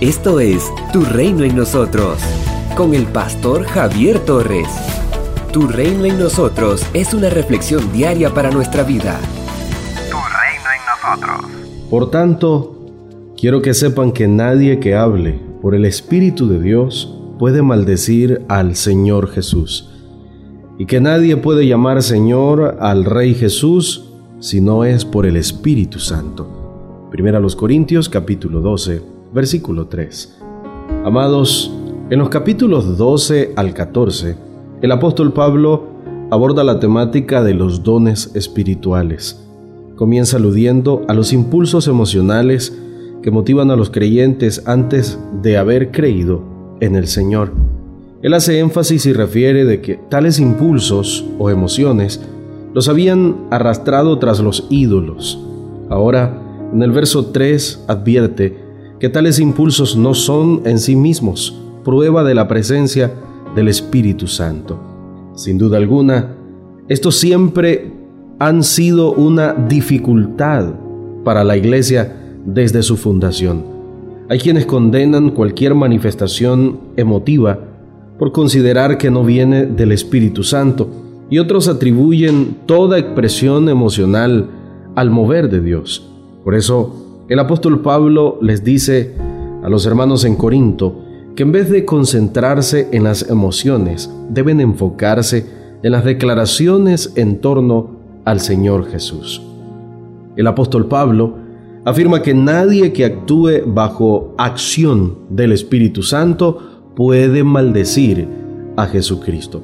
Esto es Tu Reino en Nosotros, con el pastor Javier Torres. Tu Reino en Nosotros es una reflexión diaria para nuestra vida. Tu reino en nosotros. Por tanto, quiero que sepan que nadie que hable por el Espíritu de Dios puede maldecir al Señor Jesús, y que nadie puede llamar Señor al Rey Jesús si no es por el Espíritu Santo. Primera los Corintios capítulo 12 versículo 3. Amados, en los capítulos 12 al 14, el apóstol Pablo aborda la temática de los dones espirituales. Comienza aludiendo a los impulsos emocionales que motivan a los creyentes antes de haber creído en el Señor. Él hace énfasis y refiere de que tales impulsos o emociones los habían arrastrado tras los ídolos. Ahora, en el verso 3 advierte que tales impulsos no son en sí mismos prueba de la presencia del Espíritu Santo. Sin duda alguna, estos siempre han sido una dificultad para la Iglesia desde su fundación. Hay quienes condenan cualquier manifestación emotiva por considerar que no viene del Espíritu Santo y otros atribuyen toda expresión emocional al mover de Dios. Por eso, el apóstol Pablo les dice a los hermanos en Corinto que en vez de concentrarse en las emociones, deben enfocarse en las declaraciones en torno al Señor Jesús. El apóstol Pablo afirma que nadie que actúe bajo acción del Espíritu Santo puede maldecir a Jesucristo.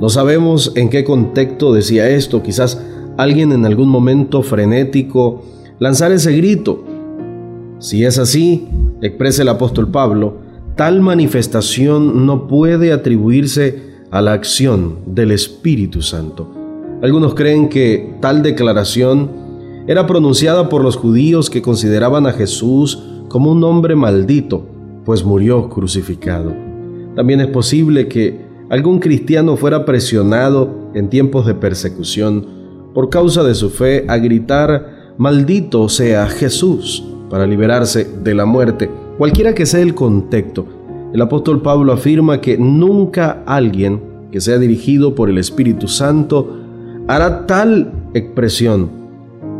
No sabemos en qué contexto decía esto, quizás alguien en algún momento frenético lanzar ese grito. Si es así, expresa el apóstol Pablo, tal manifestación no puede atribuirse a la acción del Espíritu Santo. Algunos creen que tal declaración era pronunciada por los judíos que consideraban a Jesús como un hombre maldito, pues murió crucificado. También es posible que algún cristiano fuera presionado en tiempos de persecución por causa de su fe a gritar maldito sea Jesús para liberarse de la muerte. Cualquiera que sea el contexto, el apóstol Pablo afirma que nunca alguien que sea dirigido por el Espíritu Santo hará tal expresión.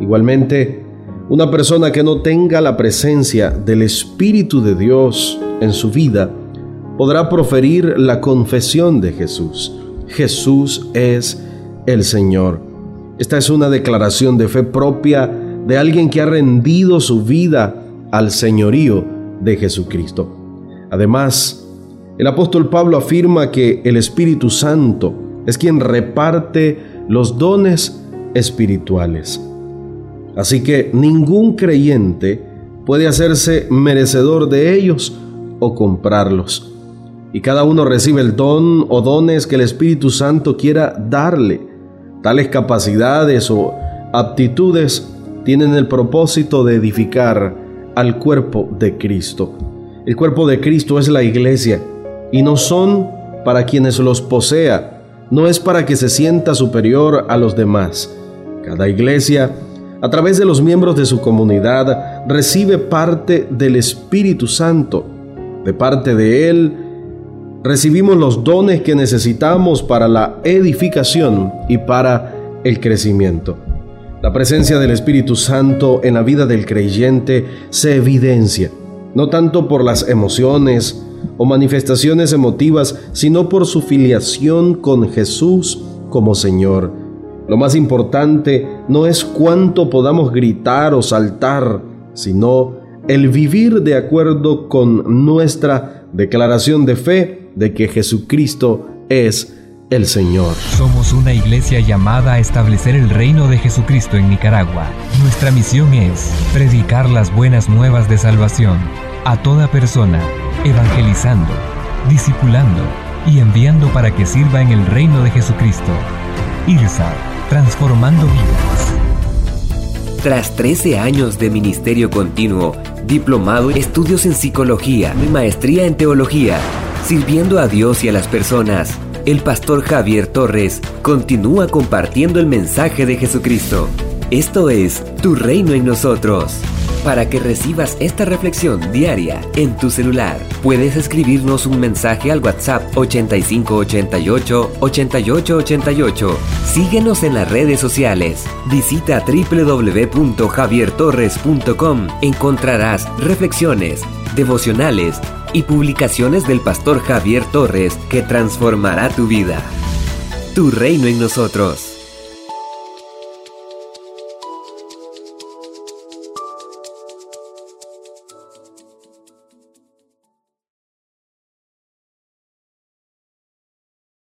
Igualmente, una persona que no tenga la presencia del Espíritu de Dios en su vida podrá proferir la confesión de Jesús. Jesús es el Señor. Esta es una declaración de fe propia de alguien que ha rendido su vida al señorío de Jesucristo. Además, el apóstol Pablo afirma que el Espíritu Santo es quien reparte los dones espirituales. Así que ningún creyente puede hacerse merecedor de ellos o comprarlos. Y cada uno recibe el don o dones que el Espíritu Santo quiera darle. Tales capacidades o aptitudes tienen el propósito de edificar al cuerpo de Cristo. El cuerpo de Cristo es la iglesia y no son para quienes los posea, no es para que se sienta superior a los demás. Cada iglesia, a través de los miembros de su comunidad, recibe parte del Espíritu Santo. De parte de Él, recibimos los dones que necesitamos para la edificación y para el crecimiento. La presencia del Espíritu Santo en la vida del creyente se evidencia, no tanto por las emociones o manifestaciones emotivas, sino por su filiación con Jesús como Señor. Lo más importante no es cuánto podamos gritar o saltar, sino el vivir de acuerdo con nuestra declaración de fe de que Jesucristo es el Señor. Somos una iglesia llamada a establecer el reino de Jesucristo en Nicaragua. Nuestra misión es predicar las buenas nuevas de salvación a toda persona, evangelizando, discipulando y enviando para que sirva en el reino de Jesucristo. IRSA, transformando vidas. Tras 13 años de ministerio continuo, diplomado en estudios en psicología y maestría en teología, sirviendo a Dios y a las personas, el pastor Javier Torres continúa compartiendo el mensaje de Jesucristo. Esto es Tu Reino en nosotros. Para que recibas esta reflexión diaria en tu celular. Puedes escribirnos un mensaje al WhatsApp 8588 8888. Síguenos en las redes sociales. Visita www.javiertorres.com. Encontrarás reflexiones, devocionales y publicaciones del pastor Javier Torres que transformará tu vida. Tu reino en nosotros.